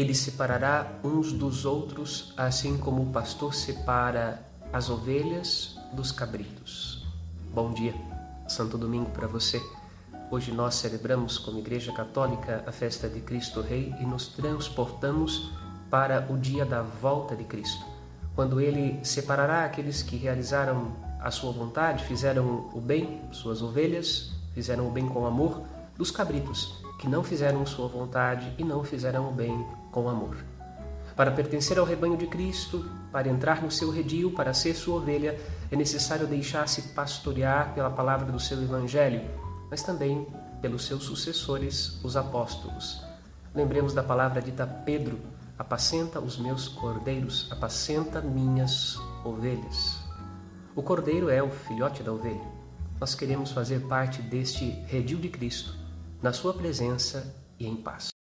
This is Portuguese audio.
Ele separará uns dos outros, assim como o pastor separa as ovelhas dos cabritos. Bom dia, Santo Domingo para você. Hoje nós celebramos como Igreja Católica a festa de Cristo Rei e nos transportamos para o dia da volta de Cristo, quando ele separará aqueles que realizaram a sua vontade, fizeram o bem, suas ovelhas, fizeram o bem com amor, dos cabritos, que não fizeram sua vontade e não fizeram o bem com amor. Para pertencer ao rebanho de Cristo, para entrar no seu redil, para ser sua ovelha, é necessário deixar-se pastorear pela palavra do seu evangelho, mas também pelos seus sucessores, os apóstolos. Lembremos da palavra dita a Pedro: apacenta os meus cordeiros, apacenta minhas ovelhas. O cordeiro é o filhote da ovelha. Nós queremos fazer parte deste redil de Cristo, na sua presença e em paz.